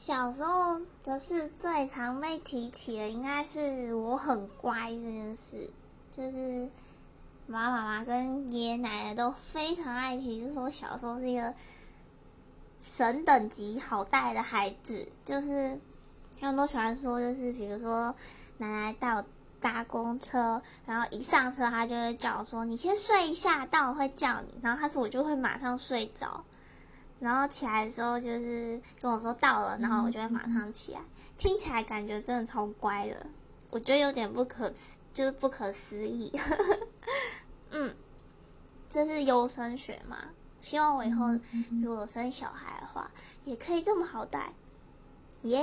小时候的事最常被提起的，应该是我很乖这件事，就是爸爸妈妈跟爷爷奶奶都非常爱提，就是说小时候是一个神等级好带的孩子，就是他们都喜欢说，就是比如说奶奶带我搭公车，然后一上车，他就会叫我说：“你先睡一下，待会会叫你。”然后他说我就会马上睡着。然后起来的时候就是跟我说到了，然后我就会马上起来。听起来感觉真的超乖的，我觉得有点不可思，就是不可思议。嗯，这是优生学嘛？希望我以后如果生小孩的话，也可以这么好带。耶！